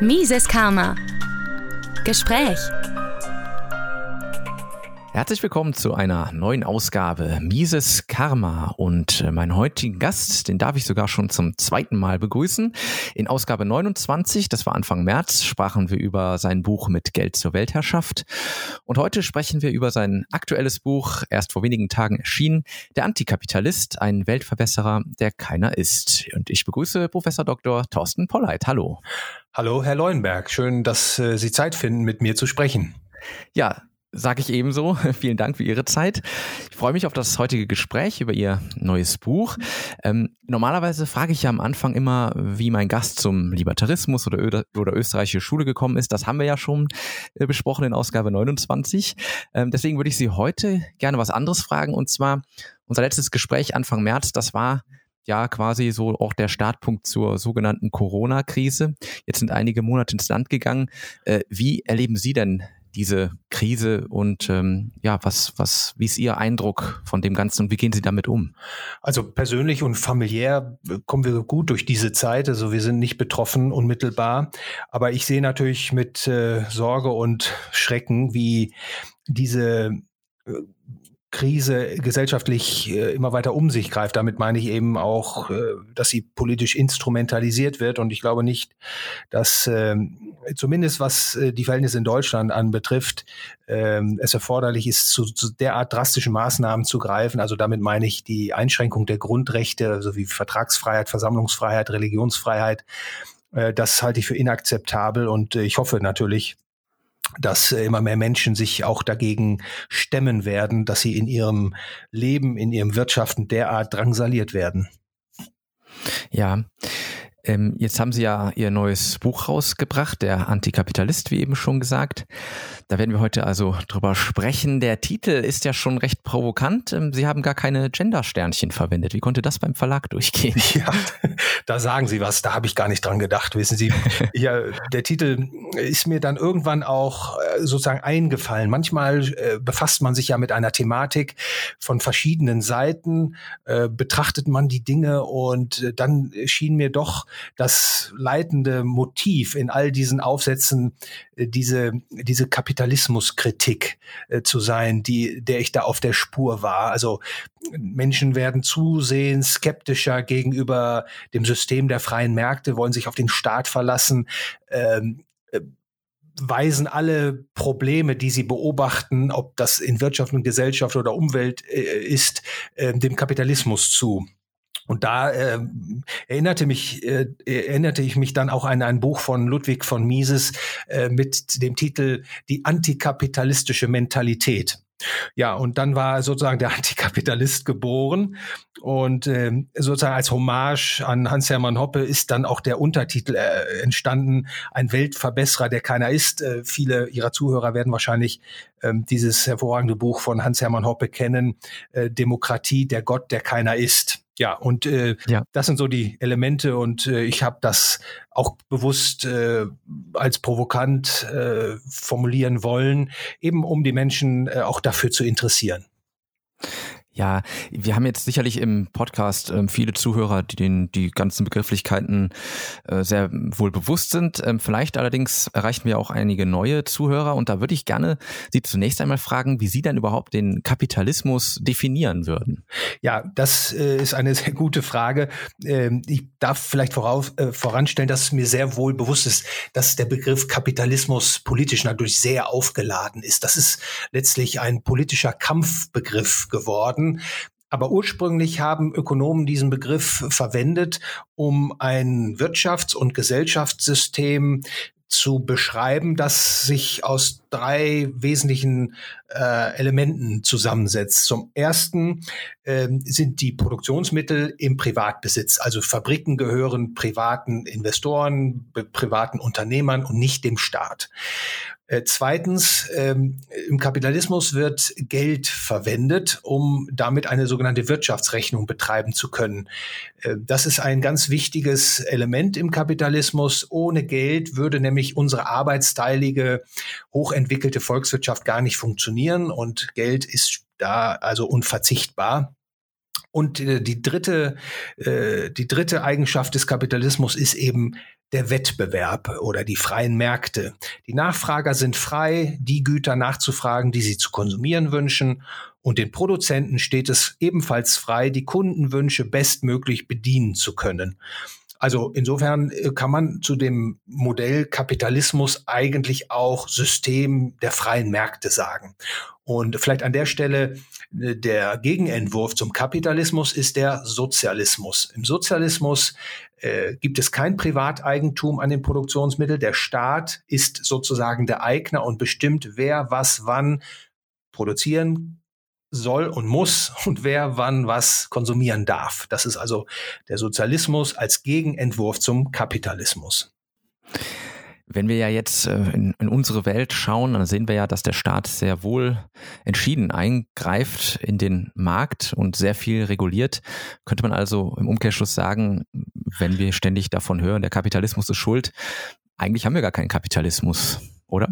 Mises Karma. Gespräch. Herzlich willkommen zu einer neuen Ausgabe Mises Karma und äh, meinen heutigen Gast, den darf ich sogar schon zum zweiten Mal begrüßen. In Ausgabe 29, das war Anfang März, sprachen wir über sein Buch mit Geld zur Weltherrschaft und heute sprechen wir über sein aktuelles Buch, erst vor wenigen Tagen erschienen, Der Antikapitalist, ein Weltverbesserer, der keiner ist. Und ich begrüße Professor Dr. Thorsten Polleit. Hallo. Hallo, Herr Leuenberg. Schön, dass äh, Sie Zeit finden, mit mir zu sprechen. Ja, sage ich ebenso. Vielen Dank für Ihre Zeit. Ich freue mich auf das heutige Gespräch über Ihr neues Buch. Ähm, normalerweise frage ich ja am Anfang immer, wie mein Gast zum Libertarismus oder, Ö oder österreichische Schule gekommen ist. Das haben wir ja schon äh, besprochen in Ausgabe 29. Ähm, deswegen würde ich Sie heute gerne was anderes fragen. Und zwar unser letztes Gespräch Anfang März, das war ja quasi so auch der Startpunkt zur sogenannten Corona-Krise. Jetzt sind einige Monate ins Land gegangen. Äh, wie erleben Sie denn diese Krise und ähm, ja, was, was, wie ist Ihr Eindruck von dem Ganzen und wie gehen Sie damit um? Also persönlich und familiär kommen wir gut durch diese Zeit. Also wir sind nicht betroffen unmittelbar, aber ich sehe natürlich mit äh, Sorge und Schrecken, wie diese äh, Krise gesellschaftlich äh, immer weiter um sich greift. Damit meine ich eben auch, äh, dass sie politisch instrumentalisiert wird. Und ich glaube nicht, dass äh, zumindest was äh, die Verhältnisse in Deutschland anbetrifft, ähm, es erforderlich ist, zu, zu derart drastischen Maßnahmen zu greifen. Also damit meine ich die Einschränkung der Grundrechte, sowie Vertragsfreiheit, Versammlungsfreiheit, Religionsfreiheit. Das halte ich für inakzeptabel und ich hoffe natürlich, dass äh, immer mehr Menschen sich auch dagegen stemmen werden, dass sie in ihrem Leben, in ihrem Wirtschaften derart drangsaliert werden. Ja, ähm, jetzt haben Sie ja Ihr neues Buch rausgebracht, der Antikapitalist, wie eben schon gesagt. Da werden wir heute also drüber sprechen. Der Titel ist ja schon recht provokant. Ähm, Sie haben gar keine Gender-Sternchen verwendet. Wie konnte das beim Verlag durchgehen? Ja, da sagen Sie was. Da habe ich gar nicht dran gedacht. Wissen Sie, ja, der Titel ist mir dann irgendwann auch äh, sozusagen eingefallen. Manchmal äh, befasst man sich ja mit einer Thematik von verschiedenen Seiten, äh, betrachtet man die Dinge und äh, dann schien mir doch das leitende Motiv in all diesen Aufsätzen äh, diese, diese Kapitalismuskritik äh, zu sein, die, der ich da auf der Spur war. Also Menschen werden zusehends skeptischer gegenüber dem System der freien Märkte, wollen sich auf den Staat verlassen. Ähm, äh, weisen alle Probleme, die sie beobachten, ob das in Wirtschaft und Gesellschaft oder Umwelt äh, ist, äh, dem Kapitalismus zu. Und da äh, erinnerte mich äh, erinnerte ich mich dann auch an ein Buch von Ludwig von Mises äh, mit dem Titel Die antikapitalistische Mentalität. Ja, und dann war sozusagen der Antikapitalist geboren und äh, sozusagen als Hommage an Hans-Hermann Hoppe ist dann auch der Untertitel äh, entstanden, ein Weltverbesserer, der keiner ist. Äh, viele Ihrer Zuhörer werden wahrscheinlich äh, dieses hervorragende Buch von Hans-Hermann Hoppe kennen, äh, Demokratie, der Gott, der keiner ist. Ja, und äh, ja. das sind so die Elemente und äh, ich habe das auch bewusst äh, als provokant äh, formulieren wollen, eben um die Menschen äh, auch dafür zu interessieren. Ja, wir haben jetzt sicherlich im Podcast ähm, viele Zuhörer, die den die ganzen Begrifflichkeiten äh, sehr wohl bewusst sind. Ähm, vielleicht allerdings erreichen wir auch einige neue Zuhörer und da würde ich gerne Sie zunächst einmal fragen, wie Sie denn überhaupt den Kapitalismus definieren würden. Ja, das äh, ist eine sehr gute Frage. Ähm, ich darf vielleicht voraus, äh, voranstellen, dass mir sehr wohl bewusst ist, dass der Begriff Kapitalismus politisch natürlich sehr aufgeladen ist. Das ist letztlich ein politischer Kampfbegriff geworden werden. Aber ursprünglich haben Ökonomen diesen Begriff verwendet, um ein Wirtschafts- und Gesellschaftssystem zu beschreiben, das sich aus drei wesentlichen äh, Elementen zusammensetzt. Zum ersten äh, sind die Produktionsmittel im Privatbesitz, also Fabriken gehören privaten Investoren, privaten Unternehmern und nicht dem Staat. Äh, zweitens, ähm, im Kapitalismus wird Geld verwendet, um damit eine sogenannte Wirtschaftsrechnung betreiben zu können. Äh, das ist ein ganz wichtiges Element im Kapitalismus. Ohne Geld würde nämlich unsere arbeitsteilige, hochentwickelte Volkswirtschaft gar nicht funktionieren und Geld ist da also unverzichtbar. Und äh, die dritte, äh, die dritte Eigenschaft des Kapitalismus ist eben der Wettbewerb oder die freien Märkte. Die Nachfrager sind frei, die Güter nachzufragen, die sie zu konsumieren wünschen. Und den Produzenten steht es ebenfalls frei, die Kundenwünsche bestmöglich bedienen zu können. Also insofern äh, kann man zu dem Modell Kapitalismus eigentlich auch System der freien Märkte sagen. Und vielleicht an der Stelle der Gegenentwurf zum Kapitalismus ist der Sozialismus. Im Sozialismus äh, gibt es kein Privateigentum an den Produktionsmitteln. Der Staat ist sozusagen der Eigner und bestimmt, wer was wann produzieren soll und muss und wer wann was konsumieren darf. Das ist also der Sozialismus als Gegenentwurf zum Kapitalismus. Wenn wir ja jetzt äh, in, in, unsere Welt schauen, dann sehen wir ja, dass der Staat sehr wohl entschieden eingreift in den Markt und sehr viel reguliert. Könnte man also im Umkehrschluss sagen, wenn wir ständig davon hören, der Kapitalismus ist schuld, eigentlich haben wir gar keinen Kapitalismus, oder?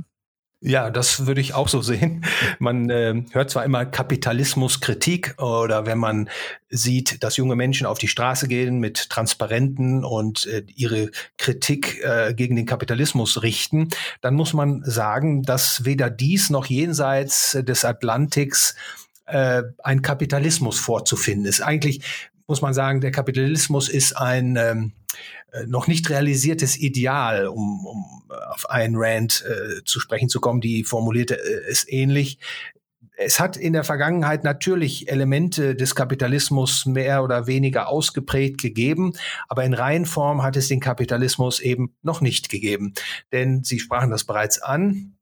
Ja, das würde ich auch so sehen. Man äh, hört zwar immer Kapitalismuskritik oder wenn man sieht, dass junge Menschen auf die Straße gehen mit Transparenten und äh, ihre Kritik äh, gegen den Kapitalismus richten, dann muss man sagen, dass weder dies noch jenseits des Atlantiks äh, ein Kapitalismus vorzufinden ist. Eigentlich muss man sagen, der Kapitalismus ist ein ähm, äh, noch nicht realisiertes Ideal, um, um auf Ayn Rand äh, zu sprechen zu kommen, die formulierte äh, es ähnlich. Es hat in der Vergangenheit natürlich Elemente des Kapitalismus mehr oder weniger ausgeprägt gegeben, aber in Reihenform hat es den Kapitalismus eben noch nicht gegeben. Denn Sie sprachen das bereits an.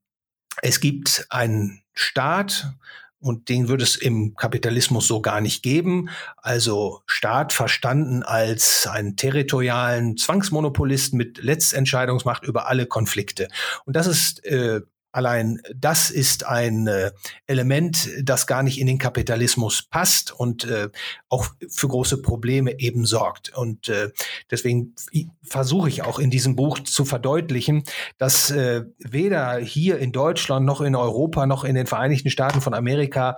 Es gibt einen Staat, und den würde es im Kapitalismus so gar nicht geben. Also Staat verstanden als einen territorialen Zwangsmonopolist mit Letztentscheidungsmacht über alle Konflikte. Und das ist äh, Allein das ist ein äh, Element, das gar nicht in den Kapitalismus passt und äh, auch für große Probleme eben sorgt. Und äh, deswegen versuche ich auch in diesem Buch zu verdeutlichen, dass äh, weder hier in Deutschland noch in Europa noch in den Vereinigten Staaten von Amerika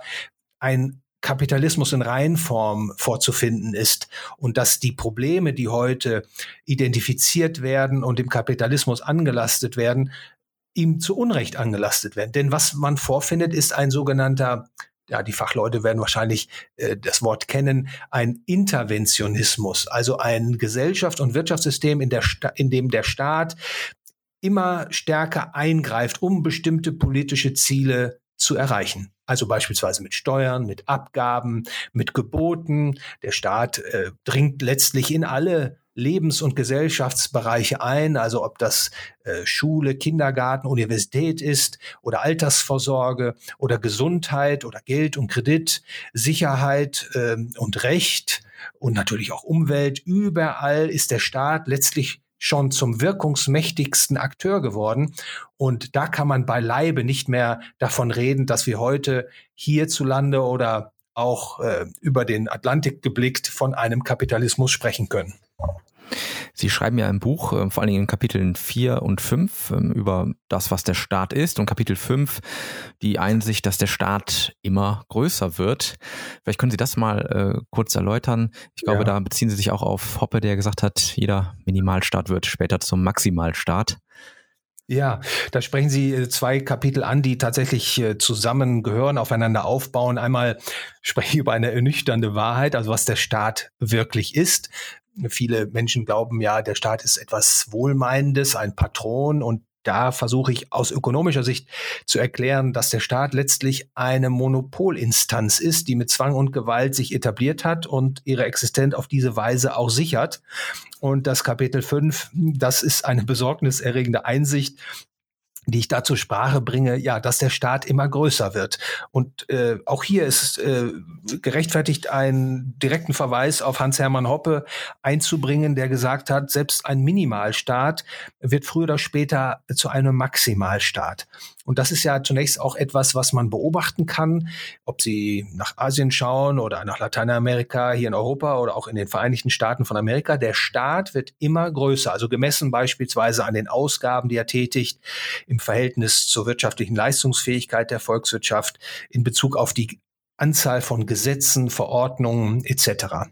ein Kapitalismus in Reihenform vorzufinden ist und dass die Probleme, die heute identifiziert werden und dem Kapitalismus angelastet werden, ihm zu Unrecht angelastet werden. Denn was man vorfindet, ist ein sogenannter ja, die Fachleute werden wahrscheinlich äh, das Wort kennen, ein Interventionismus, also ein Gesellschafts- und Wirtschaftssystem, in, der in dem der Staat immer stärker eingreift, um bestimmte politische Ziele zu erreichen. Also beispielsweise mit Steuern, mit Abgaben, mit Geboten. Der Staat äh, dringt letztlich in alle Lebens- und Gesellschaftsbereiche ein, also ob das äh, Schule, Kindergarten, Universität ist oder Altersvorsorge oder Gesundheit oder Geld und Kredit, Sicherheit äh, und Recht und natürlich auch Umwelt. Überall ist der Staat letztlich schon zum wirkungsmächtigsten Akteur geworden. Und da kann man beileibe nicht mehr davon reden, dass wir heute hierzulande oder auch äh, über den Atlantik geblickt von einem Kapitalismus sprechen können. Sie schreiben ja im Buch, äh, vor allen Dingen in Kapiteln 4 und 5, ähm, über das, was der Staat ist und Kapitel 5 die Einsicht, dass der Staat immer größer wird. Vielleicht können Sie das mal äh, kurz erläutern. Ich glaube, ja. da beziehen Sie sich auch auf Hoppe, der gesagt hat, jeder Minimalstaat wird später zum Maximalstaat. Ja, da sprechen Sie äh, zwei Kapitel an, die tatsächlich äh, zusammengehören, aufeinander aufbauen. Einmal spreche ich über eine ernüchternde Wahrheit, also was der Staat wirklich ist. Viele Menschen glauben ja, der Staat ist etwas Wohlmeinendes, ein Patron und da versuche ich aus ökonomischer Sicht zu erklären, dass der Staat letztlich eine Monopolinstanz ist, die mit Zwang und Gewalt sich etabliert hat und ihre Existenz auf diese Weise auch sichert. Und das Kapitel 5, das ist eine besorgniserregende Einsicht, die ich da zur Sprache bringe, ja, dass der Staat immer größer wird. Und äh, auch hier ist äh, gerechtfertigt, einen direkten Verweis auf Hans-Hermann Hoppe einzubringen, der gesagt hat, selbst ein Minimalstaat wird früher oder später zu einem Maximalstaat. Und das ist ja zunächst auch etwas, was man beobachten kann, ob Sie nach Asien schauen oder nach Lateinamerika, hier in Europa oder auch in den Vereinigten Staaten von Amerika. Der Staat wird immer größer, also gemessen beispielsweise an den Ausgaben, die er tätigt, im Verhältnis zur wirtschaftlichen Leistungsfähigkeit der Volkswirtschaft, in Bezug auf die Anzahl von Gesetzen, Verordnungen etc.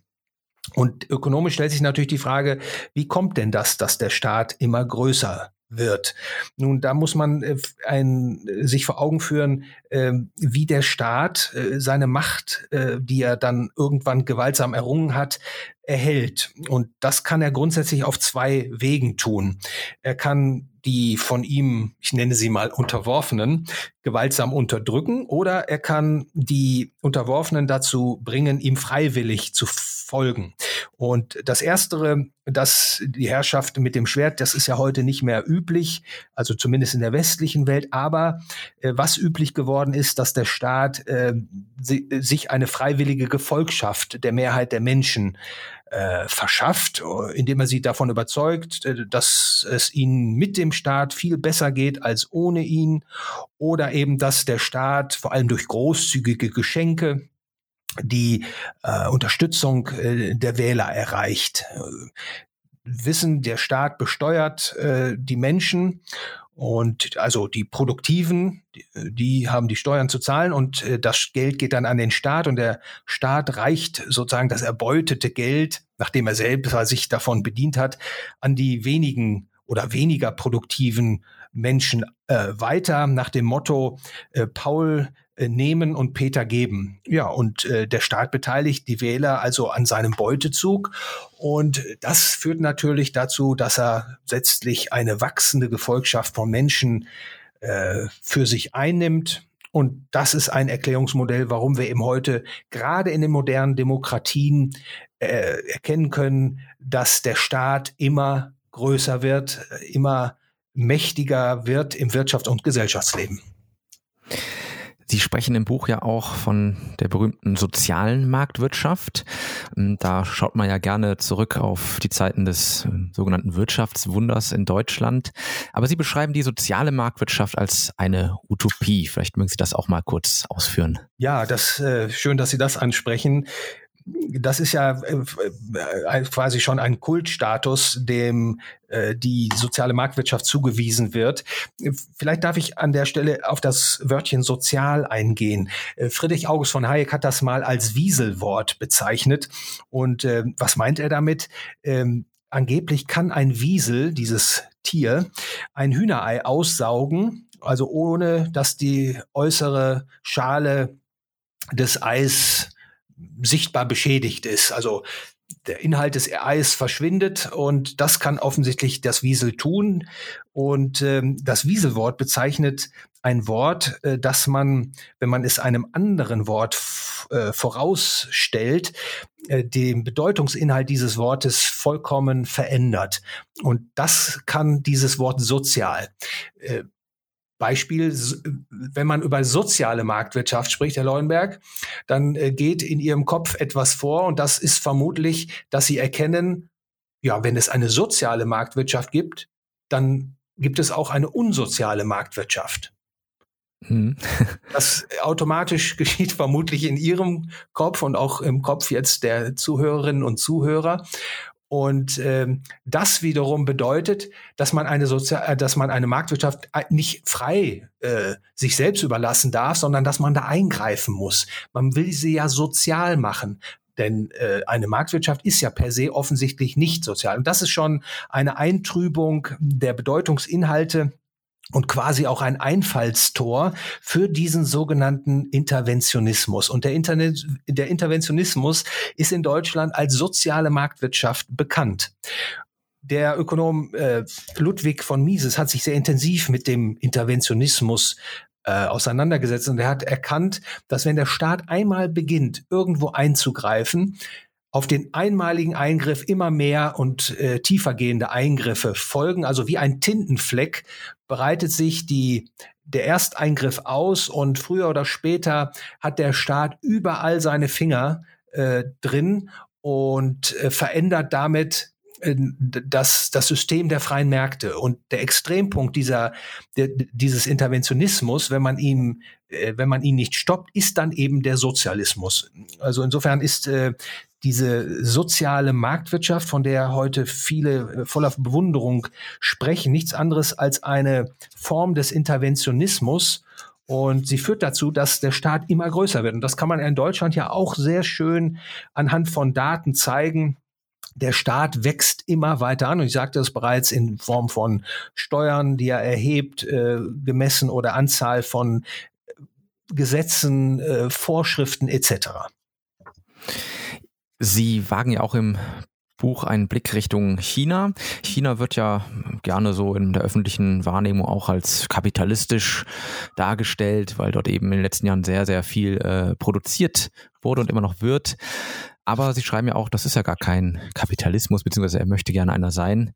Und ökonomisch stellt sich natürlich die Frage, wie kommt denn das, dass der Staat immer größer wird. Nun, da muss man äh, ein, sich vor Augen führen, äh, wie der Staat äh, seine Macht, äh, die er dann irgendwann gewaltsam errungen hat, erhält. Und das kann er grundsätzlich auf zwei Wegen tun. Er kann die von ihm, ich nenne sie mal Unterworfenen, gewaltsam unterdrücken oder er kann die Unterworfenen dazu bringen, ihm freiwillig zu folgen. Und das Erstere, dass die Herrschaft mit dem Schwert, das ist ja heute nicht mehr üblich, also zumindest in der westlichen Welt, aber äh, was üblich geworden ist, dass der Staat äh, sich eine freiwillige Gefolgschaft der Mehrheit der Menschen äh, verschafft, indem er sie davon überzeugt, äh, dass es ihnen mit dem Staat viel besser geht als ohne ihn oder eben, dass der Staat vor allem durch großzügige Geschenke die äh, Unterstützung äh, der Wähler erreicht. Äh, wissen, der Staat besteuert äh, die Menschen und also die Produktiven, die, die, haben die Steuern zu zahlen und äh, das Geld geht dann an den Staat und der Staat reicht sozusagen das erbeutete Geld, nachdem er selbst sich davon bedient hat, an die wenigen oder weniger produktiven Menschen äh, weiter nach dem Motto äh, Paul äh, nehmen und Peter geben. Ja, und äh, der Staat beteiligt die Wähler also an seinem Beutezug. Und das führt natürlich dazu, dass er letztlich eine wachsende Gefolgschaft von Menschen äh, für sich einnimmt. Und das ist ein Erklärungsmodell, warum wir eben heute gerade in den modernen Demokratien äh, erkennen können, dass der Staat immer größer wird, immer mächtiger wird im Wirtschafts- und Gesellschaftsleben. Sie sprechen im Buch ja auch von der berühmten sozialen Marktwirtschaft. Ähm, da schaut man ja gerne zurück auf die Zeiten des ähm, sogenannten Wirtschaftswunders in Deutschland. Aber Sie beschreiben die soziale Marktwirtschaft als eine Utopie. Vielleicht mögen Sie das auch mal kurz ausführen. Ja, das äh, schön, dass Sie das ansprechen das ist ja äh, äh, quasi schon ein Kultstatus, dem äh, die soziale Marktwirtschaft zugewiesen wird. Vielleicht darf ich an der Stelle auf das Wörtchen sozial eingehen. Friedrich August von Hayek hat das mal als Wieselwort bezeichnet. Und was meint er damit? Ähm, angeblich kann ein Wiesel, dieses Tier, ein Hühnerei aussaugen, also ohne dass die äußere Schale des Eis sichtbar beschädigt ist. Also der Inhalt des Eis verschwindet und das kann offensichtlich das Wiesel tun. Und ähm, das Wieselwort bezeichnet ein Wort, äh, das man, wenn man es einem anderen Wort äh, vorausstellt, äh, den Bedeutungsinhalt dieses Wortes vollkommen verändert. Und das kann dieses Wort sozial. Äh, Beispiel, wenn man über soziale Marktwirtschaft spricht, Herr Leuenberg, dann äh, geht in Ihrem Kopf etwas vor und das ist vermutlich, dass Sie erkennen, ja, wenn es eine soziale Marktwirtschaft gibt, dann gibt es auch eine unsoziale Marktwirtschaft. Hm. das automatisch geschieht vermutlich in Ihrem Kopf und auch im Kopf jetzt der Zuhörerinnen und Zuhörer. Und ähm, das wiederum bedeutet, dass man eine Sozial äh, dass man eine Marktwirtschaft äh, nicht frei äh, sich selbst überlassen darf, sondern dass man da eingreifen muss. Man will sie ja sozial machen. Denn äh, eine Marktwirtschaft ist ja per se offensichtlich nicht sozial. Und das ist schon eine Eintrübung der Bedeutungsinhalte und quasi auch ein Einfallstor für diesen sogenannten Interventionismus. Und der, Internet, der Interventionismus ist in Deutschland als soziale Marktwirtschaft bekannt. Der Ökonom äh, Ludwig von Mises hat sich sehr intensiv mit dem Interventionismus äh, auseinandergesetzt und er hat erkannt, dass wenn der Staat einmal beginnt, irgendwo einzugreifen, auf den einmaligen Eingriff immer mehr und äh, tiefergehende Eingriffe folgen. Also wie ein Tintenfleck breitet sich die, der Ersteingriff aus und früher oder später hat der Staat überall seine Finger äh, drin und äh, verändert damit äh, das, das System der freien Märkte. Und der Extrempunkt dieser, der, dieses Interventionismus, wenn man ihn, äh, wenn man ihn nicht stoppt, ist dann eben der Sozialismus. Also insofern ist äh, diese soziale Marktwirtschaft, von der heute viele äh, voller Bewunderung sprechen, nichts anderes als eine Form des Interventionismus. Und sie führt dazu, dass der Staat immer größer wird. Und das kann man in Deutschland ja auch sehr schön anhand von Daten zeigen der Staat wächst immer weiter an und ich sagte es bereits in Form von Steuern, die er erhebt, äh, gemessen oder Anzahl von Gesetzen, äh, Vorschriften etc. Sie wagen ja auch im Buch einen Blick Richtung China. China wird ja gerne so in der öffentlichen Wahrnehmung auch als kapitalistisch dargestellt, weil dort eben in den letzten Jahren sehr, sehr viel äh, produziert wurde und immer noch wird. Aber Sie schreiben ja auch, das ist ja gar kein Kapitalismus, beziehungsweise er möchte gerne einer sein.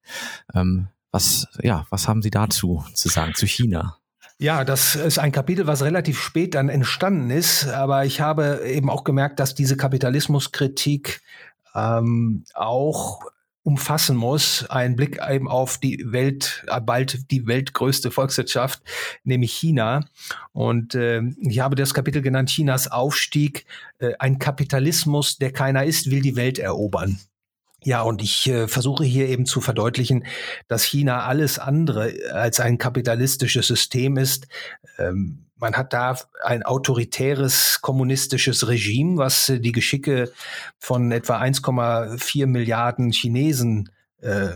Ähm, was, ja, was haben Sie dazu zu sagen, zu China? Ja, das ist ein Kapitel, was relativ spät dann entstanden ist, aber ich habe eben auch gemerkt, dass diese Kapitalismuskritik ähm, auch umfassen muss, ein Blick eben auf die Welt, äh, bald die weltgrößte Volkswirtschaft, nämlich China. Und äh, ich habe das Kapitel genannt, Chinas Aufstieg, äh, ein Kapitalismus, der keiner ist, will die Welt erobern. Ja, und ich äh, versuche hier eben zu verdeutlichen, dass China alles andere als ein kapitalistisches System ist. Ähm, man hat da ein autoritäres kommunistisches Regime, was äh, die Geschicke von etwa 1,4 Milliarden Chinesen äh,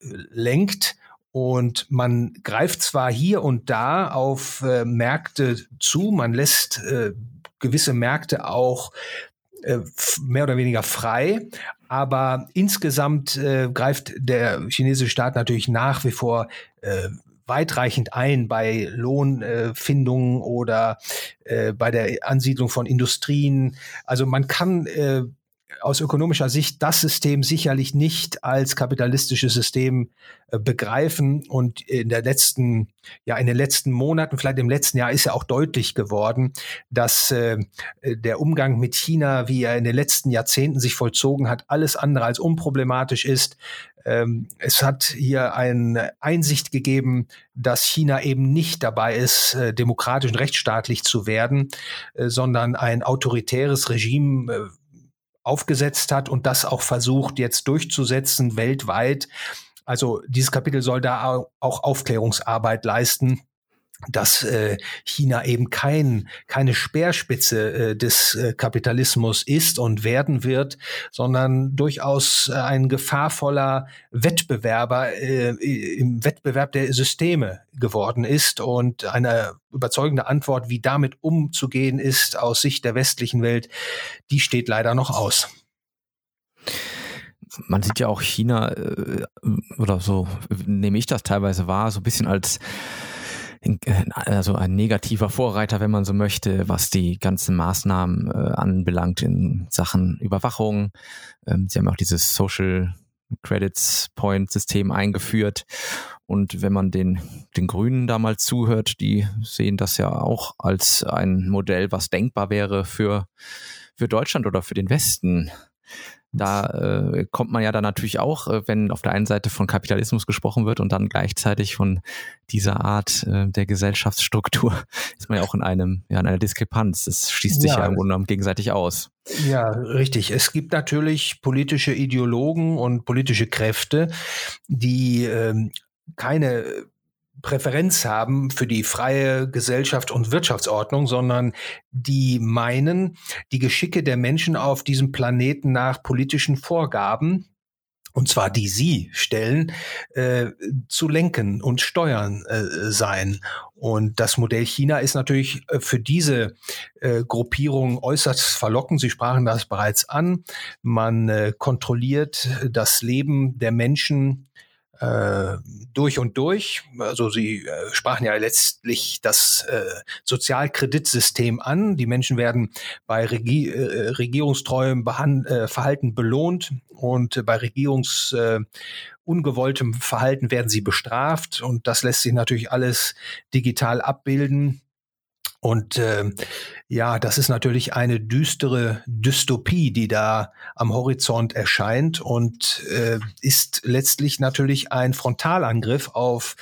lenkt. Und man greift zwar hier und da auf äh, Märkte zu, man lässt äh, gewisse Märkte auch äh, mehr oder weniger frei, aber insgesamt äh, greift der chinesische Staat natürlich nach wie vor äh, weitreichend ein bei Lohnfindungen äh, oder äh, bei der Ansiedlung von Industrien. Also man kann äh, aus ökonomischer Sicht das System sicherlich nicht als kapitalistisches System äh, begreifen. Und in der letzten, ja, in den letzten Monaten, vielleicht im letzten Jahr ist ja auch deutlich geworden, dass äh, der Umgang mit China, wie er in den letzten Jahrzehnten sich vollzogen hat, alles andere als unproblematisch ist. Ähm, es hat hier eine Einsicht gegeben, dass China eben nicht dabei ist, äh, demokratisch und rechtsstaatlich zu werden, äh, sondern ein autoritäres Regime äh, aufgesetzt hat und das auch versucht jetzt durchzusetzen weltweit. Also dieses Kapitel soll da auch Aufklärungsarbeit leisten dass äh, China eben kein, keine Speerspitze äh, des äh, Kapitalismus ist und werden wird, sondern durchaus ein gefahrvoller Wettbewerber im Wettbewerb der Systeme geworden ist. Und eine überzeugende Antwort, wie damit umzugehen ist aus Sicht der westlichen Welt, die steht leider noch aus man sieht ja auch China oder so nehme ich das teilweise wahr, so ein bisschen als also ein negativer Vorreiter, wenn man so möchte, was die ganzen Maßnahmen äh, anbelangt in Sachen Überwachung. Ähm, sie haben auch dieses Social Credits Point System eingeführt. Und wenn man den, den Grünen da mal zuhört, die sehen das ja auch als ein Modell, was denkbar wäre für, für Deutschland oder für den Westen. Da äh, kommt man ja dann natürlich auch, äh, wenn auf der einen Seite von Kapitalismus gesprochen wird und dann gleichzeitig von dieser Art äh, der Gesellschaftsstruktur, ist man ja auch in einem, ja, in einer Diskrepanz. Das schließt sich ja, ja im Grunde genommen gegenseitig aus. Ja, richtig. Es gibt natürlich politische Ideologen und politische Kräfte, die ähm, keine Präferenz haben für die freie Gesellschaft und Wirtschaftsordnung, sondern die meinen, die Geschicke der Menschen auf diesem Planeten nach politischen Vorgaben und zwar die sie stellen, äh, zu lenken und steuern äh, sein. Und das Modell China ist natürlich äh, für diese äh, Gruppierung äußerst verlockend. Sie sprachen das bereits an. Man äh, kontrolliert das Leben der Menschen äh, durch und durch. Also Sie äh, sprachen ja letztlich das äh, Sozialkreditsystem an. Die Menschen werden bei Regie, äh, regierungstreuem Behand äh, Verhalten belohnt und bei Regierungs äh, ungewolltem Verhalten werden sie bestraft und das lässt sich natürlich alles digital abbilden. Und äh, ja, das ist natürlich eine düstere Dystopie, die da am Horizont erscheint und äh, ist letztlich natürlich ein Frontalangriff auf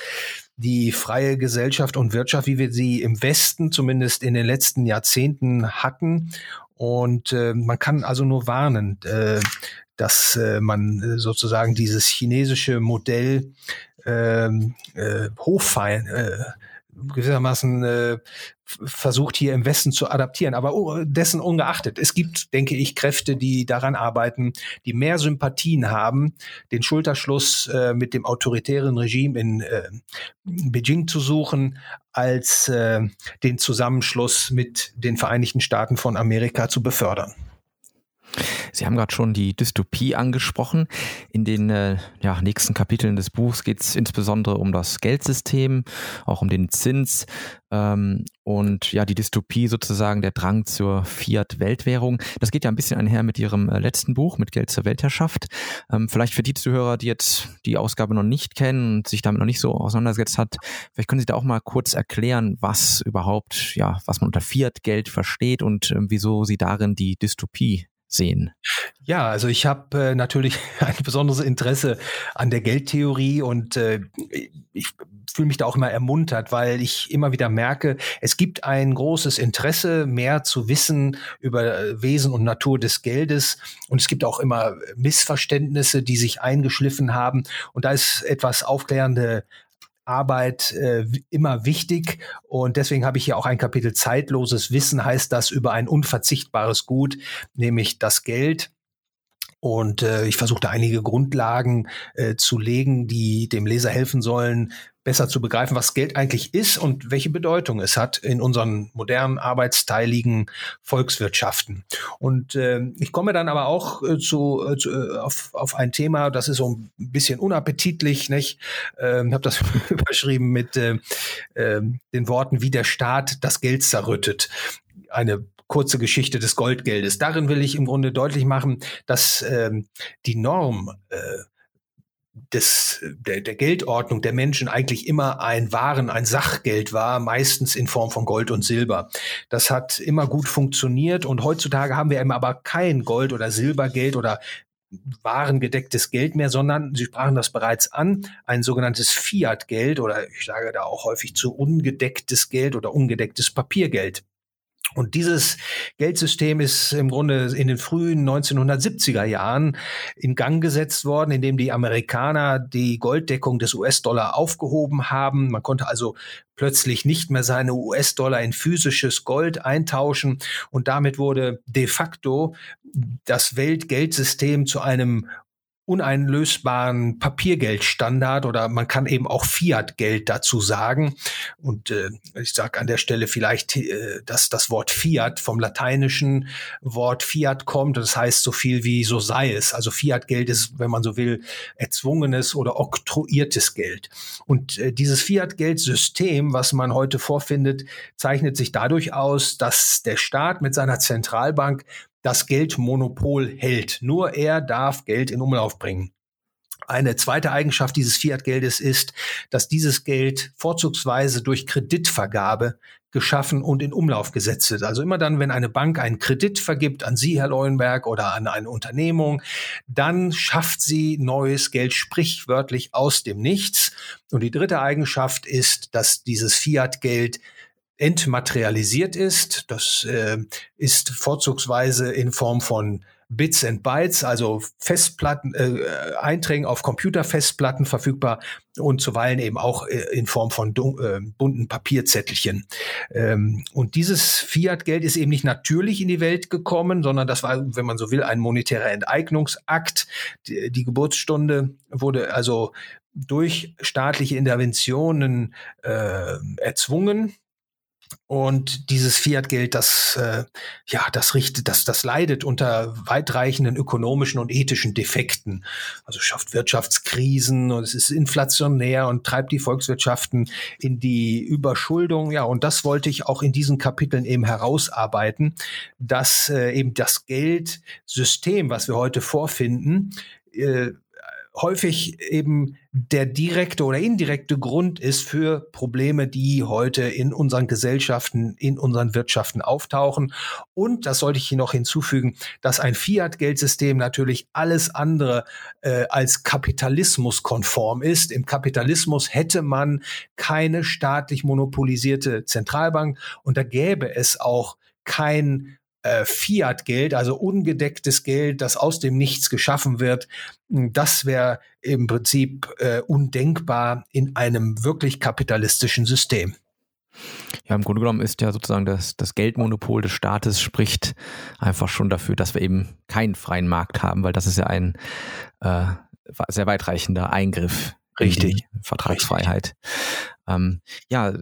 die freie Gesellschaft und Wirtschaft, wie wir sie im Westen zumindest in den letzten Jahrzehnten hatten. Und äh, man kann also nur warnen, äh, dass äh, man sozusagen dieses chinesische Modell ähm, äh, hochfallen, äh, gewissermaßen äh, versucht hier im Westen zu adaptieren. Aber dessen ungeachtet, es gibt, denke ich, Kräfte, die daran arbeiten, die mehr Sympathien haben, den Schulterschluss äh, mit dem autoritären Regime in äh, Beijing zu suchen, als äh, den Zusammenschluss mit den Vereinigten Staaten von Amerika zu befördern. Sie haben gerade schon die Dystopie angesprochen. In den äh, ja, nächsten Kapiteln des Buchs geht es insbesondere um das Geldsystem, auch um den Zins ähm, und ja, die Dystopie sozusagen, der Drang zur Fiat-Weltwährung. Das geht ja ein bisschen einher mit Ihrem äh, letzten Buch, mit Geld zur Weltherrschaft. Ähm, vielleicht für die Zuhörer, die jetzt die Ausgabe noch nicht kennen und sich damit noch nicht so auseinandergesetzt hat, vielleicht können Sie da auch mal kurz erklären, was überhaupt, ja, was man unter Fiat-Geld versteht und äh, wieso Sie darin die Dystopie sehen? Ja, also ich habe äh, natürlich ein besonderes Interesse an der Geldtheorie und äh, ich fühle mich da auch immer ermuntert, weil ich immer wieder merke, es gibt ein großes Interesse, mehr zu wissen über äh, Wesen und Natur des Geldes und es gibt auch immer Missverständnisse, die sich eingeschliffen haben und da ist etwas aufklärende Arbeit äh, immer wichtig. Und deswegen habe ich hier auch ein Kapitel zeitloses Wissen, heißt das über ein unverzichtbares Gut, nämlich das Geld. Und äh, ich versuchte einige Grundlagen äh, zu legen, die dem Leser helfen sollen, besser zu begreifen, was Geld eigentlich ist und welche Bedeutung es hat in unseren modernen, arbeitsteiligen Volkswirtschaften. Und äh, ich komme dann aber auch äh, zu, äh, zu äh, auf, auf ein Thema, das ist so ein bisschen unappetitlich, nicht? Äh, habe das überschrieben mit äh, äh, den Worten, wie der Staat das Geld zerrüttet. Eine kurze Geschichte des Goldgeldes. Darin will ich im Grunde deutlich machen, dass ähm, die Norm äh, des, der, der Geldordnung der Menschen eigentlich immer ein Waren, ein Sachgeld war, meistens in Form von Gold und Silber. Das hat immer gut funktioniert und heutzutage haben wir eben aber kein Gold oder Silbergeld oder warengedecktes Geld mehr, sondern Sie sprachen das bereits an, ein sogenanntes Fiat-Geld oder ich sage da auch häufig zu ungedecktes Geld oder ungedecktes Papiergeld. Und dieses Geldsystem ist im Grunde in den frühen 1970er Jahren in Gang gesetzt worden, indem die Amerikaner die Golddeckung des US-Dollar aufgehoben haben. Man konnte also plötzlich nicht mehr seine US-Dollar in physisches Gold eintauschen und damit wurde de facto das Weltgeldsystem zu einem uneinlösbaren Papiergeldstandard oder man kann eben auch Fiat-Geld dazu sagen. Und äh, ich sage an der Stelle vielleicht, äh, dass das Wort Fiat vom lateinischen Wort Fiat kommt. Das heißt so viel wie so sei es. Also Fiat-Geld ist, wenn man so will, erzwungenes oder oktroyiertes Geld. Und äh, dieses Fiat-Geldsystem, was man heute vorfindet, zeichnet sich dadurch aus, dass der Staat mit seiner Zentralbank das Geldmonopol hält. Nur er darf Geld in Umlauf bringen. Eine zweite Eigenschaft dieses Fiat-Geldes ist, dass dieses Geld vorzugsweise durch Kreditvergabe geschaffen und in Umlauf gesetzt wird. Also immer dann, wenn eine Bank einen Kredit vergibt an Sie, Herr Leuenberg, oder an eine Unternehmung, dann schafft sie neues Geld sprichwörtlich aus dem Nichts. Und die dritte Eigenschaft ist, dass dieses Fiat-Geld entmaterialisiert ist. Das äh, ist vorzugsweise in Form von Bits and Bytes, also Festplatten, äh, Einträgen auf Computerfestplatten verfügbar und zuweilen eben auch äh, in Form von äh, bunten Papierzettelchen. Ähm, und dieses Fiat-Geld ist eben nicht natürlich in die Welt gekommen, sondern das war, wenn man so will, ein monetärer Enteignungsakt. Die, die Geburtsstunde wurde also durch staatliche Interventionen äh, erzwungen und dieses Fiat-Geld, das, äh, ja, das richtet, das, das leidet unter weitreichenden ökonomischen und ethischen Defekten. Also schafft Wirtschaftskrisen und es ist inflationär und treibt die Volkswirtschaften in die Überschuldung. Ja, und das wollte ich auch in diesen Kapiteln eben herausarbeiten, dass äh, eben das Geldsystem, was wir heute vorfinden, äh, häufig eben der direkte oder indirekte Grund ist für Probleme, die heute in unseren Gesellschaften, in unseren Wirtschaften auftauchen. Und das sollte ich hier noch hinzufügen, dass ein Fiat-Geldsystem natürlich alles andere äh, als kapitalismuskonform ist. Im Kapitalismus hätte man keine staatlich monopolisierte Zentralbank und da gäbe es auch kein äh, Fiat-Geld, also ungedecktes Geld, das aus dem Nichts geschaffen wird, das wäre im Prinzip äh, undenkbar in einem wirklich kapitalistischen System. Ja, im Grunde genommen ist ja sozusagen das, das Geldmonopol des Staates spricht einfach schon dafür, dass wir eben keinen freien Markt haben, weil das ist ja ein äh, sehr weitreichender Eingriff Richtig. Vertragsfreiheit. Ähm, ja,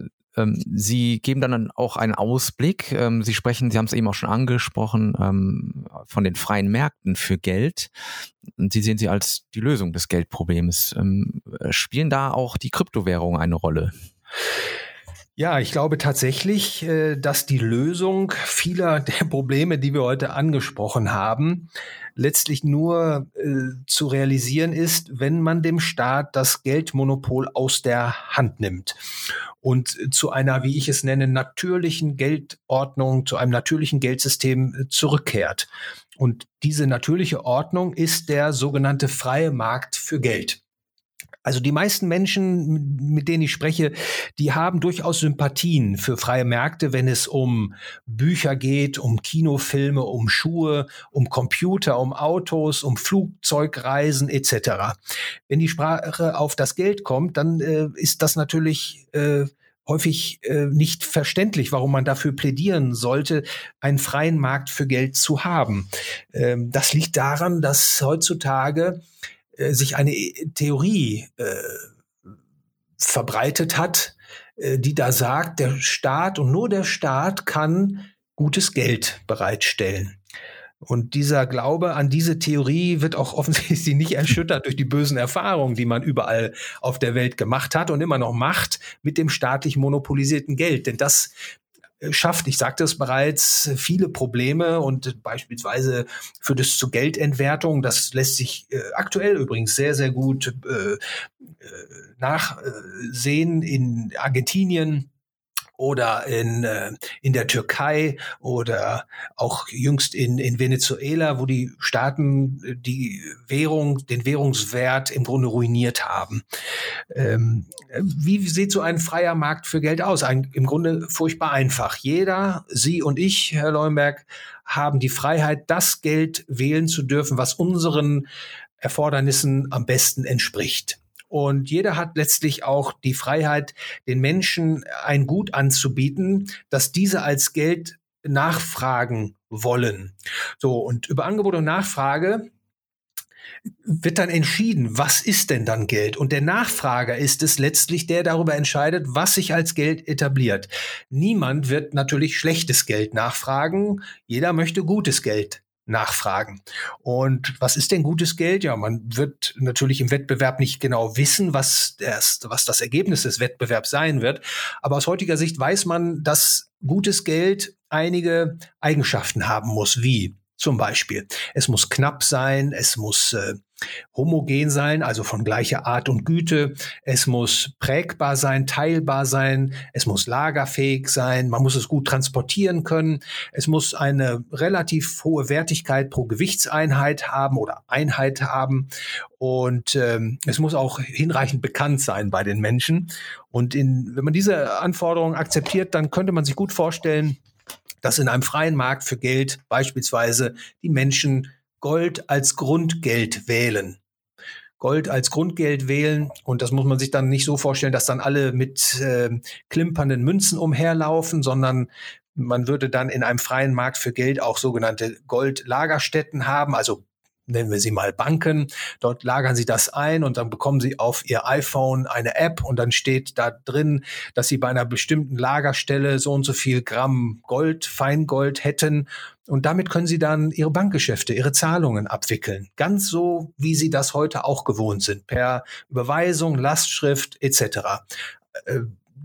Sie geben dann auch einen Ausblick. Ähm, Sie sprechen, Sie haben es eben auch schon angesprochen, ähm, von den freien Märkten für Geld. Und Sie sehen sie als die Lösung des Geldproblems. Ähm, spielen da auch die Kryptowährungen eine Rolle? Ja, ich glaube tatsächlich, äh, dass die Lösung vieler der Probleme, die wir heute angesprochen haben, letztlich nur äh, zu realisieren ist, wenn man dem Staat das Geldmonopol aus der Hand nimmt und zu einer, wie ich es nenne, natürlichen Geldordnung, zu einem natürlichen Geldsystem äh, zurückkehrt. Und diese natürliche Ordnung ist der sogenannte freie Markt für Geld. Also die meisten Menschen, mit denen ich spreche, die haben durchaus Sympathien für freie Märkte, wenn es um Bücher geht, um Kinofilme, um Schuhe, um Computer, um Autos, um Flugzeugreisen etc. Wenn die Sprache auf das Geld kommt, dann äh, ist das natürlich äh, häufig äh, nicht verständlich, warum man dafür plädieren sollte, einen freien Markt für Geld zu haben. Ähm, das liegt daran, dass heutzutage sich eine Theorie äh, verbreitet hat, äh, die da sagt, der Staat und nur der Staat kann gutes Geld bereitstellen. Und dieser Glaube an diese Theorie wird auch offensichtlich nicht erschüttert durch die bösen Erfahrungen, die man überall auf der Welt gemacht hat und immer noch macht mit dem staatlich monopolisierten Geld. Denn das schafft, ich sagte es bereits, viele Probleme und beispielsweise führt es zu Geldentwertung. Das lässt sich äh, aktuell übrigens sehr, sehr gut äh, äh nachsehen in Argentinien oder in, äh, in der Türkei oder auch jüngst in, in Venezuela, wo die Staaten äh, die Währung, den Währungswert im Grunde ruiniert haben. Ähm, wie sieht so ein freier Markt für Geld aus? Ein, Im Grunde furchtbar einfach. Jeder, Sie und ich, Herr Leuenberg, haben die Freiheit, das Geld wählen zu dürfen, was unseren Erfordernissen am besten entspricht. Und jeder hat letztlich auch die Freiheit, den Menschen ein Gut anzubieten, dass diese als Geld nachfragen wollen. So, und über Angebot und Nachfrage wird dann entschieden, was ist denn dann Geld? Und der Nachfrager ist es letztlich, der darüber entscheidet, was sich als Geld etabliert. Niemand wird natürlich schlechtes Geld nachfragen. Jeder möchte gutes Geld nachfragen. Und was ist denn gutes Geld? Ja, man wird natürlich im Wettbewerb nicht genau wissen, was das, was das Ergebnis des Wettbewerbs sein wird. Aber aus heutiger Sicht weiß man, dass gutes Geld einige Eigenschaften haben muss, wie zum Beispiel. Es muss knapp sein, es muss äh, homogen sein, also von gleicher Art und Güte. Es muss prägbar sein, teilbar sein. Es muss lagerfähig sein. Man muss es gut transportieren können. Es muss eine relativ hohe Wertigkeit pro Gewichtseinheit haben oder Einheit haben. Und ähm, es muss auch hinreichend bekannt sein bei den Menschen. Und in, wenn man diese Anforderungen akzeptiert, dann könnte man sich gut vorstellen, dass in einem freien Markt für Geld beispielsweise die Menschen Gold als Grundgeld wählen. Gold als Grundgeld wählen. Und das muss man sich dann nicht so vorstellen, dass dann alle mit äh, klimpernden Münzen umherlaufen, sondern man würde dann in einem freien Markt für Geld auch sogenannte Goldlagerstätten haben, also nennen wir sie mal Banken. Dort lagern sie das ein und dann bekommen sie auf ihr iPhone eine App und dann steht da drin, dass sie bei einer bestimmten Lagerstelle so und so viel Gramm Gold, Feingold hätten. Und damit können sie dann ihre Bankgeschäfte, ihre Zahlungen abwickeln. Ganz so, wie sie das heute auch gewohnt sind, per Überweisung, Lastschrift etc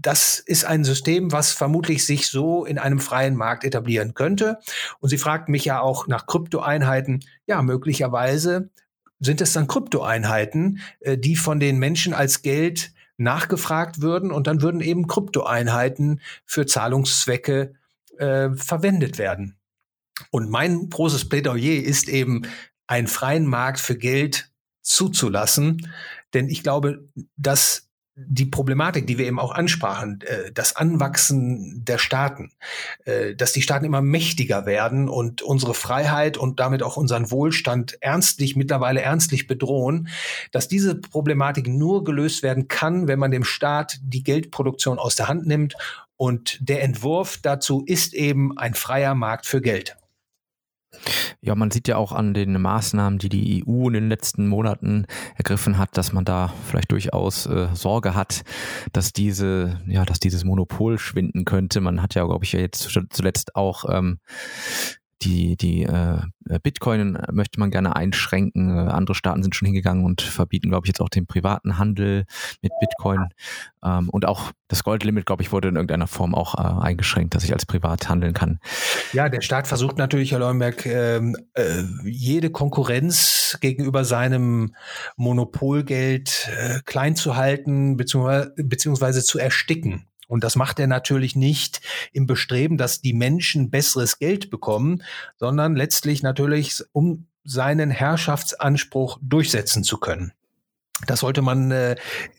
das ist ein System, was vermutlich sich so in einem freien Markt etablieren könnte. Und sie fragt mich ja auch nach Kryptoeinheiten. Ja, möglicherweise sind es dann Kryptoeinheiten, äh, die von den Menschen als Geld nachgefragt würden und dann würden eben Kryptoeinheiten für Zahlungszwecke äh, verwendet werden. Und mein großes Plädoyer ist eben, einen freien Markt für Geld zuzulassen. Denn ich glaube, dass die Problematik, die wir eben auch ansprachen, äh, das Anwachsen der Staaten, äh, dass die Staaten immer mächtiger werden und unsere Freiheit und damit auch unseren Wohlstand ernstlich, mittlerweile ernstlich bedrohen, dass diese Problematik nur gelöst werden kann, wenn man dem Staat die Geldproduktion aus der Hand nimmt Und der Entwurf dazu ist eben ein freier Markt für Geld. Ja, man sieht ja auch an den Maßnahmen, die die EU in den letzten Monaten ergriffen hat, dass man da vielleicht durchaus äh, Sorge hat, dass diese, ja, dass dieses Monopol schwinden könnte. Man hat ja, glaube ich, jetzt zuletzt auch ähm, die, die äh, Bitcoin möchte man gerne einschränken. Äh, andere Staaten sind schon hingegangen und verbieten, glaube ich, jetzt auch den privaten Handel mit Bitcoin. Ähm, und auch das Goldlimit, glaube ich, wurde in irgendeiner Form auch äh, eingeschränkt, dass ich als Privat handeln kann. Ja, der Staat versucht natürlich, Herr Leuenberg, ähm, äh, jede Konkurrenz gegenüber seinem Monopolgeld äh, klein zu halten beziehungsweise, beziehungsweise zu ersticken. Und das macht er natürlich nicht im Bestreben, dass die Menschen besseres Geld bekommen, sondern letztlich natürlich, um seinen Herrschaftsanspruch durchsetzen zu können. Das sollte man äh,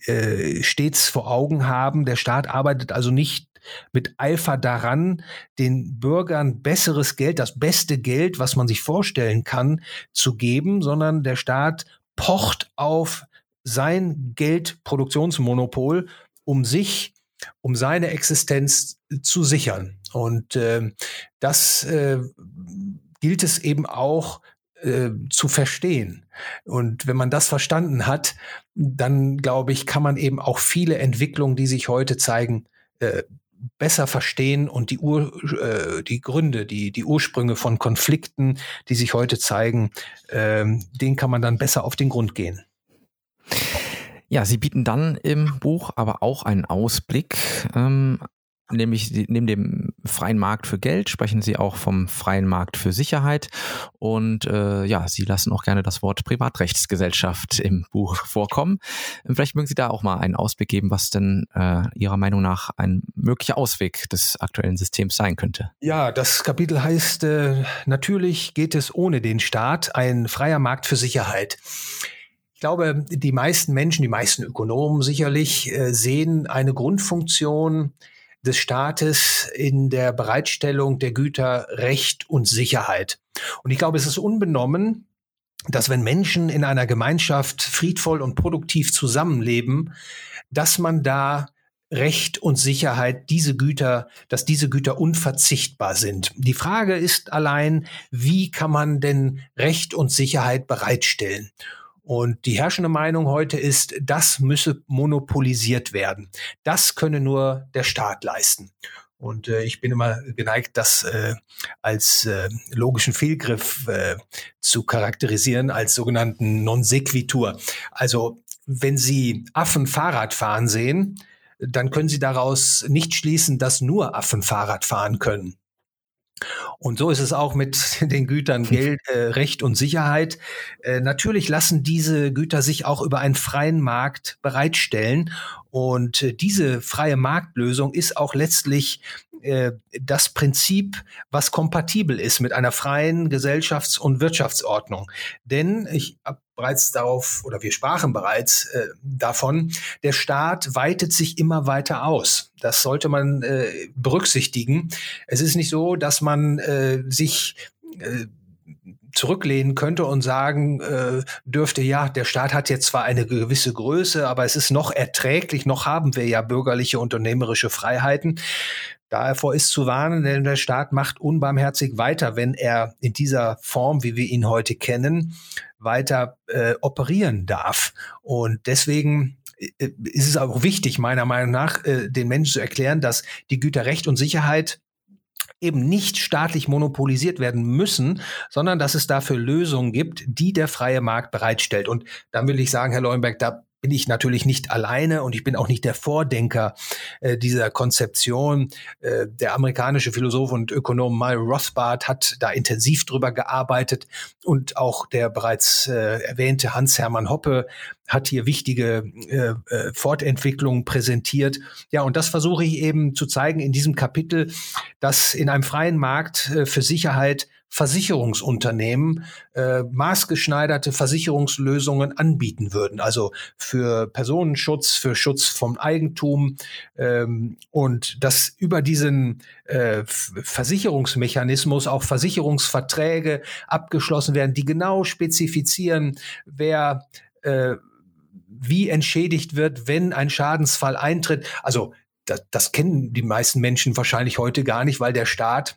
äh, stets vor Augen haben. Der Staat arbeitet also nicht mit Eifer daran, den Bürgern besseres Geld, das beste Geld, was man sich vorstellen kann, zu geben, sondern der Staat pocht auf sein Geldproduktionsmonopol, um sich um seine Existenz zu sichern. Und äh, das äh, gilt es eben auch äh, zu verstehen. Und wenn man das verstanden hat, dann glaube ich, kann man eben auch viele Entwicklungen, die sich heute zeigen, äh, besser verstehen und die, Ur, äh, die Gründe, die, die Ursprünge von Konflikten, die sich heute zeigen, äh, denen kann man dann besser auf den Grund gehen. Ja, Sie bieten dann im Buch aber auch einen Ausblick. Ähm, nämlich neben dem freien Markt für Geld sprechen Sie auch vom freien Markt für Sicherheit. Und äh, ja, Sie lassen auch gerne das Wort Privatrechtsgesellschaft im Buch vorkommen. Vielleicht mögen Sie da auch mal einen Ausblick geben, was denn äh, Ihrer Meinung nach ein möglicher Ausweg des aktuellen Systems sein könnte. Ja, das Kapitel heißt, äh, natürlich geht es ohne den Staat, ein freier Markt für Sicherheit glaube, die meisten Menschen, die meisten Ökonomen sicherlich äh, sehen eine Grundfunktion des Staates in der Bereitstellung der Güter Recht und Sicherheit. Und ich glaube, es ist unbenommen, dass wenn Menschen in einer Gemeinschaft friedvoll und produktiv zusammenleben, dass man da Recht und Sicherheit, diese Güter, dass diese Güter unverzichtbar sind. Die Frage ist allein, wie kann man denn Recht und Sicherheit bereitstellen? Und die herrschende Meinung heute ist, das müsse monopolisiert werden. Das könne nur der Staat leisten. Und äh, ich bin immer geneigt, das äh, als äh, logischen Fehlgriff äh, zu charakterisieren, als sogenannten Non sequitur. Also wenn Sie Affen Fahrrad fahren sehen, dann können Sie daraus nicht schließen, dass nur Affen Fahrrad fahren können. Und so ist es auch mit den Gütern Geld, äh, Recht und Sicherheit. Äh, natürlich lassen diese Güter sich auch über einen freien Markt bereitstellen. Und äh, diese freie Marktlösung ist auch letztlich äh, das Prinzip, was kompatibel ist mit einer freien Gesellschafts- und Wirtschaftsordnung. Denn ich habe bereits darauf, oder wir sprachen bereits äh, davon, der Staat weitet sich immer weiter aus. Das sollte man äh, berücksichtigen. Es ist nicht so, dass man äh, sich äh, zurücklehnen könnte und sagen äh, dürfte, ja, der Staat hat jetzt zwar eine gewisse Größe, aber es ist noch erträglich, noch haben wir ja bürgerliche unternehmerische Freiheiten. Davor ist zu warnen, denn der Staat macht unbarmherzig weiter, wenn er in dieser Form, wie wir ihn heute kennen, weiter äh, operieren darf. Und deswegen äh, ist es auch wichtig, meiner Meinung nach, äh, den Menschen zu erklären, dass die Güter Recht und Sicherheit eben nicht staatlich monopolisiert werden müssen, sondern dass es dafür Lösungen gibt, die der freie Markt bereitstellt. Und dann will ich sagen, Herr Leuenberg, da bin ich natürlich nicht alleine und ich bin auch nicht der Vordenker äh, dieser Konzeption. Äh, der amerikanische Philosoph und Ökonom Mal Rothbard hat da intensiv drüber gearbeitet und auch der bereits äh, erwähnte Hans-Hermann Hoppe hat hier wichtige äh, äh, Fortentwicklungen präsentiert. Ja, und das versuche ich eben zu zeigen in diesem Kapitel, dass in einem freien Markt äh, für Sicherheit Versicherungsunternehmen äh, maßgeschneiderte Versicherungslösungen anbieten würden. Also für Personenschutz, für Schutz vom Eigentum ähm, und dass über diesen äh, Versicherungsmechanismus auch Versicherungsverträge abgeschlossen werden, die genau spezifizieren, wer äh, wie entschädigt wird, wenn ein Schadensfall eintritt. Also das, das kennen die meisten Menschen wahrscheinlich heute gar nicht, weil der Staat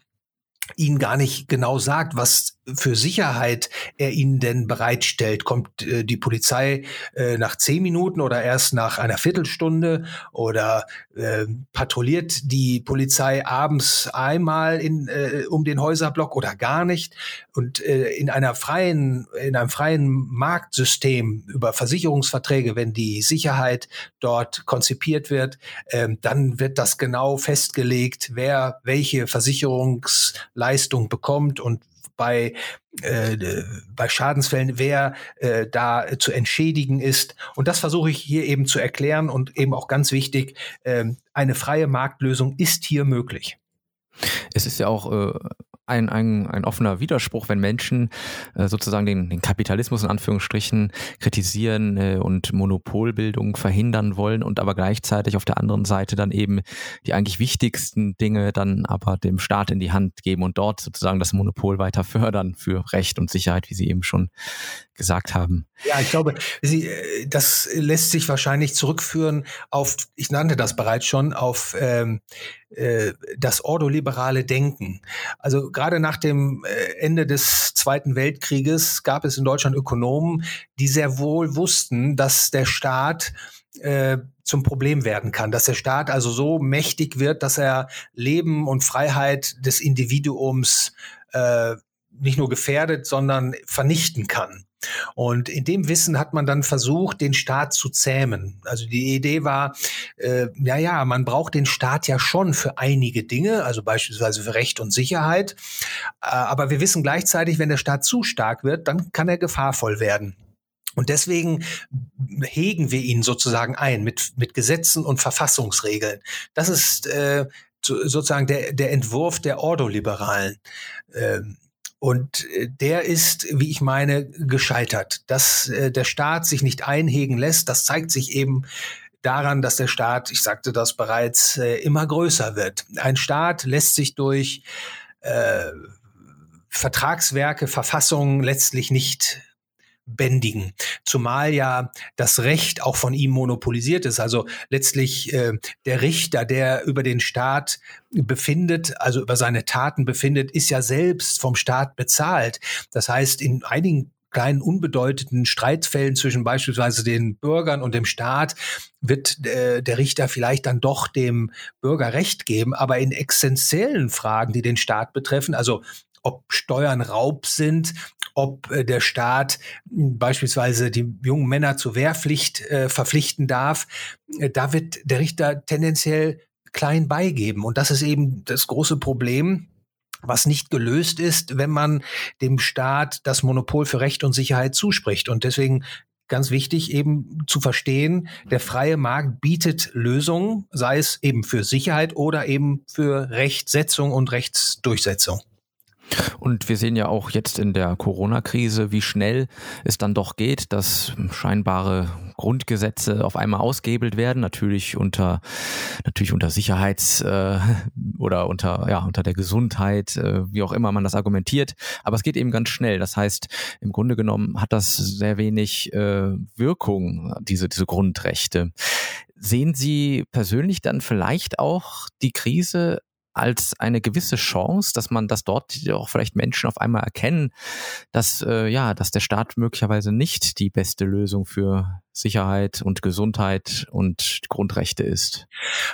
ihnen gar nicht genau sagt, was für Sicherheit er ihnen denn bereitstellt. Kommt äh, die Polizei äh, nach zehn Minuten oder erst nach einer Viertelstunde oder äh, patrouilliert die Polizei abends einmal in, äh, um den Häuserblock oder gar nicht? Und äh, in einer freien, in einem freien Marktsystem über Versicherungsverträge, wenn die Sicherheit dort konzipiert wird, äh, dann wird das genau festgelegt, wer welche Versicherungsleistung bekommt und bei, äh, bei Schadensfällen, wer äh, da zu entschädigen ist. Und das versuche ich hier eben zu erklären und eben auch ganz wichtig, äh, eine freie Marktlösung ist hier möglich. Es ist ja auch äh, ein, ein, ein offener Widerspruch, wenn Menschen äh, sozusagen den, den Kapitalismus in Anführungsstrichen kritisieren äh, und Monopolbildung verhindern wollen und aber gleichzeitig auf der anderen Seite dann eben die eigentlich wichtigsten Dinge dann aber dem Staat in die Hand geben und dort sozusagen das Monopol weiter fördern für Recht und Sicherheit, wie Sie eben schon gesagt haben. Ja, ich glaube, Sie, äh, das lässt sich wahrscheinlich zurückführen auf, ich nannte das bereits schon, auf ähm, äh, das ordoliberale Denken. Also gerade nach dem äh, Ende des Zweiten Weltkrieges gab es in Deutschland Ökonomen, die sehr wohl wussten, dass der Staat äh, zum Problem werden kann, dass der Staat also so mächtig wird, dass er Leben und Freiheit des Individuums äh, nicht nur gefährdet, sondern vernichten kann. Und in dem Wissen hat man dann versucht, den Staat zu zähmen. Also die Idee war, äh, ja, ja, man braucht den Staat ja schon für einige Dinge, also beispielsweise für Recht und Sicherheit. Äh, aber wir wissen gleichzeitig, wenn der Staat zu stark wird, dann kann er gefahrvoll werden. Und deswegen hegen wir ihn sozusagen ein mit, mit Gesetzen und Verfassungsregeln. Das ist äh, sozusagen der, der Entwurf der Ordoliberalen. Ähm, und äh, der ist, wie ich meine, gescheitert. Dass äh, der Staat sich nicht einhegen lässt, das zeigt sich eben daran, dass der Staat, ich sagte das bereits, äh, immer größer wird. Ein Staat lässt sich durch äh, Vertragswerke, Verfassungen letztlich nicht bändigen. Zumal ja das Recht auch von ihm monopolisiert ist. Also letztlich äh, der Richter, der über den Staat befindet, also über seine Taten befindet, ist ja selbst vom Staat bezahlt. Das heißt, in einigen kleinen unbedeutenden Streitfällen zwischen beispielsweise den Bürgern und dem Staat wird äh, der Richter vielleicht dann doch dem Bürger Recht geben, aber in essentiellen Fragen, die den Staat betreffen, also ob Steuern Raub sind, ob äh, der Staat hm, beispielsweise die jungen Männer zur Wehrpflicht äh, verpflichten darf. Äh, da wird der Richter tendenziell klein beigeben. Und das ist eben das große Problem, was nicht gelöst ist, wenn man dem Staat das Monopol für Recht und Sicherheit zuspricht. Und deswegen ganz wichtig eben zu verstehen, der freie Markt bietet Lösungen, sei es eben für Sicherheit oder eben für Rechtsetzung und Rechtsdurchsetzung. Und wir sehen ja auch jetzt in der Corona-Krise, wie schnell es dann doch geht, dass scheinbare Grundgesetze auf einmal ausgehebelt werden, natürlich unter natürlich unter Sicherheits äh, oder unter ja unter der Gesundheit, äh, wie auch immer man das argumentiert. Aber es geht eben ganz schnell. Das heißt, im Grunde genommen hat das sehr wenig äh, Wirkung diese diese Grundrechte. Sehen Sie persönlich dann vielleicht auch die Krise als eine gewisse Chance, dass man, dass dort auch vielleicht Menschen auf einmal erkennen, dass äh, ja, dass der Staat möglicherweise nicht die beste Lösung für Sicherheit und Gesundheit und Grundrechte ist?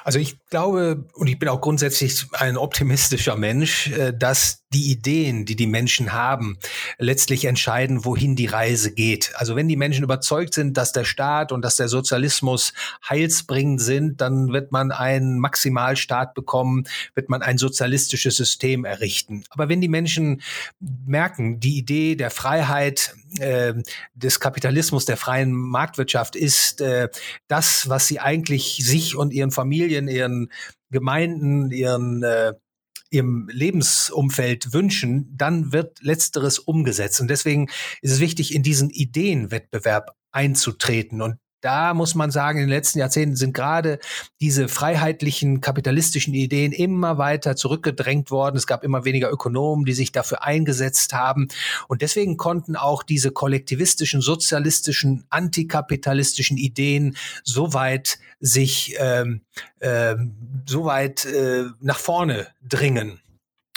Also ich glaube, und ich bin auch grundsätzlich ein optimistischer Mensch, äh, dass die Ideen, die die Menschen haben, letztlich entscheiden, wohin die Reise geht. Also wenn die Menschen überzeugt sind, dass der Staat und dass der Sozialismus heilsbringend sind, dann wird man einen Maximalstaat bekommen, wird man ein sozialistisches System errichten. Aber wenn die Menschen merken, die Idee der Freiheit, äh, des Kapitalismus, der freien Marktwirtschaft ist äh, das, was sie eigentlich sich und ihren Familien, ihren Gemeinden, ihren äh, ihrem Lebensumfeld wünschen, dann wird letzteres umgesetzt. Und deswegen ist es wichtig, in diesen Ideenwettbewerb einzutreten. Und da muss man sagen, in den letzten Jahrzehnten sind gerade diese freiheitlichen kapitalistischen Ideen immer weiter zurückgedrängt worden. Es gab immer weniger Ökonomen, die sich dafür eingesetzt haben. Und deswegen konnten auch diese kollektivistischen, sozialistischen, antikapitalistischen Ideen so weit sich ähm, äh, so weit äh, nach vorne dringen.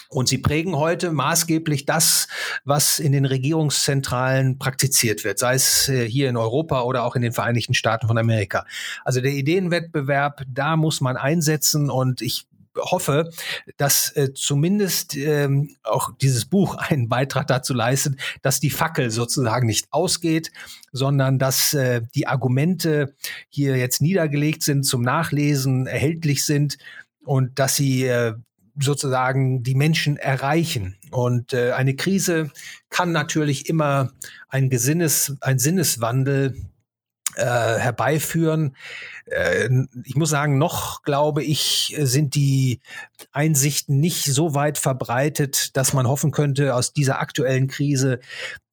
Und sie prägen heute maßgeblich das, was in den Regierungszentralen praktiziert wird, sei es äh, hier in Europa oder auch in den Vereinigten Staaten von Amerika. Also der Ideenwettbewerb, da muss man einsetzen und ich hoffe, dass äh, zumindest ähm, auch dieses Buch einen Beitrag dazu leistet, dass die Fackel sozusagen nicht ausgeht, sondern dass äh, die Argumente hier jetzt niedergelegt sind, zum Nachlesen erhältlich sind und dass sie äh, sozusagen die Menschen erreichen. Und äh, eine Krise kann natürlich immer ein, Gesinnes, ein Sinneswandel äh, herbeiführen. Äh, ich muss sagen, noch glaube ich, sind die Einsichten nicht so weit verbreitet, dass man hoffen könnte, aus dieser aktuellen Krise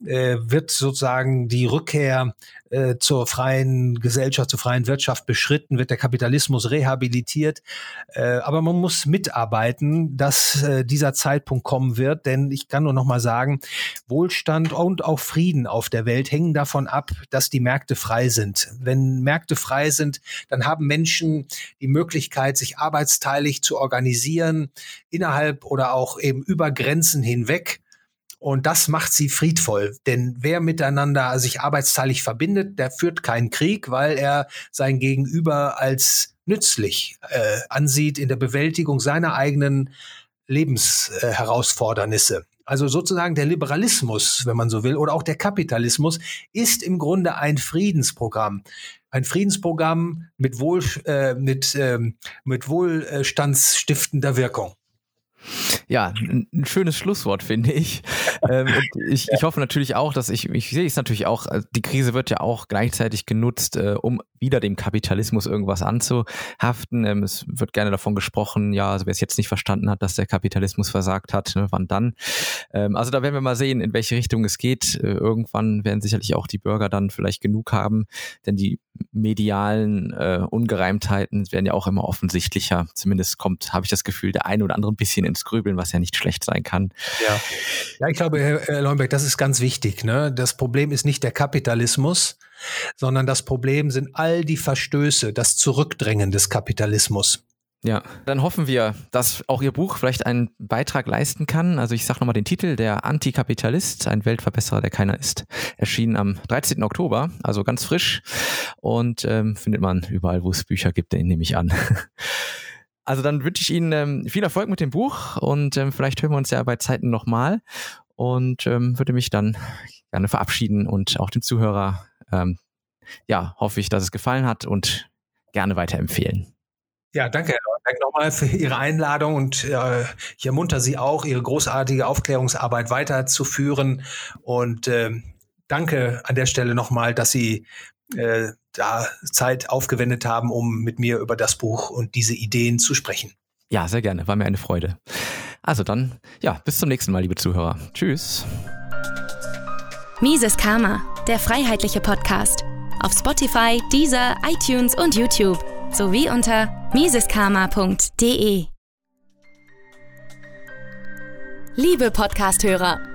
äh, wird sozusagen die Rückkehr äh, zur freien Gesellschaft, zur freien Wirtschaft beschritten, wird der Kapitalismus rehabilitiert. Äh, aber man muss mitarbeiten, dass äh, dieser Zeitpunkt kommen wird, denn ich kann nur noch mal sagen, Wohlstand und auch Frieden auf der Welt hängen davon ab, dass die Märkte frei sind. Wenn Märkte frei sind, dann haben Menschen die Möglichkeit, sich arbeitsteilig zu organisieren, innerhalb oder auch eben über Grenzen hinweg. Und das macht sie friedvoll. Denn wer miteinander sich arbeitsteilig verbindet, der führt keinen Krieg, weil er sein Gegenüber als nützlich äh, ansieht in der Bewältigung seiner eigenen Lebensherausfordernisse. Äh, also sozusagen der Liberalismus, wenn man so will, oder auch der Kapitalismus ist im Grunde ein Friedensprogramm. Ein Friedensprogramm mit, Wohl, äh, mit, ähm, mit wohlstandsstiftender Wirkung. Ja, ein, schönes Schlusswort, finde ich. ähm, ich. Ich hoffe natürlich auch, dass ich, ich sehe es natürlich auch, also die Krise wird ja auch gleichzeitig genutzt, äh, um wieder dem Kapitalismus irgendwas anzuhaften. Ähm, es wird gerne davon gesprochen, ja, also wer es jetzt nicht verstanden hat, dass der Kapitalismus versagt hat, ne, wann dann? Ähm, also da werden wir mal sehen, in welche Richtung es geht. Äh, irgendwann werden sicherlich auch die Bürger dann vielleicht genug haben, denn die medialen äh, Ungereimtheiten werden ja auch immer offensichtlicher. Zumindest kommt, habe ich das Gefühl, der eine oder andere ein bisschen ins Grübeln, was ja nicht schlecht sein kann. Ja, ja ich glaube, Herr Leunberg, das ist ganz wichtig. Ne? Das Problem ist nicht der Kapitalismus, sondern das Problem sind all die Verstöße, das Zurückdrängen des Kapitalismus. Ja, dann hoffen wir, dass auch Ihr Buch vielleicht einen Beitrag leisten kann. Also ich sage nochmal den Titel, Der Antikapitalist, ein Weltverbesserer, der keiner ist. Erschienen am 13. Oktober, also ganz frisch und ähm, findet man überall, wo es Bücher gibt, den nehme ich an. Also dann wünsche ich Ihnen ähm, viel Erfolg mit dem Buch und ähm, vielleicht hören wir uns ja bei Zeiten nochmal und ähm, würde mich dann gerne verabschieden und auch dem Zuhörer, ähm, ja, hoffe ich, dass es gefallen hat und gerne weiterempfehlen. Ja, danke, Danke nochmal für Ihre Einladung und äh, ich ermunter Sie auch, Ihre großartige Aufklärungsarbeit weiterzuführen. Und äh, danke an der Stelle nochmal, dass Sie äh, da Zeit aufgewendet haben, um mit mir über das Buch und diese Ideen zu sprechen. Ja, sehr gerne. War mir eine Freude. Also dann, ja, bis zum nächsten Mal, liebe Zuhörer. Tschüss. Mises Karma, der freiheitliche Podcast. Auf Spotify, Deezer, iTunes und YouTube sowie unter miseskarma.de. Liebe Podcasthörer,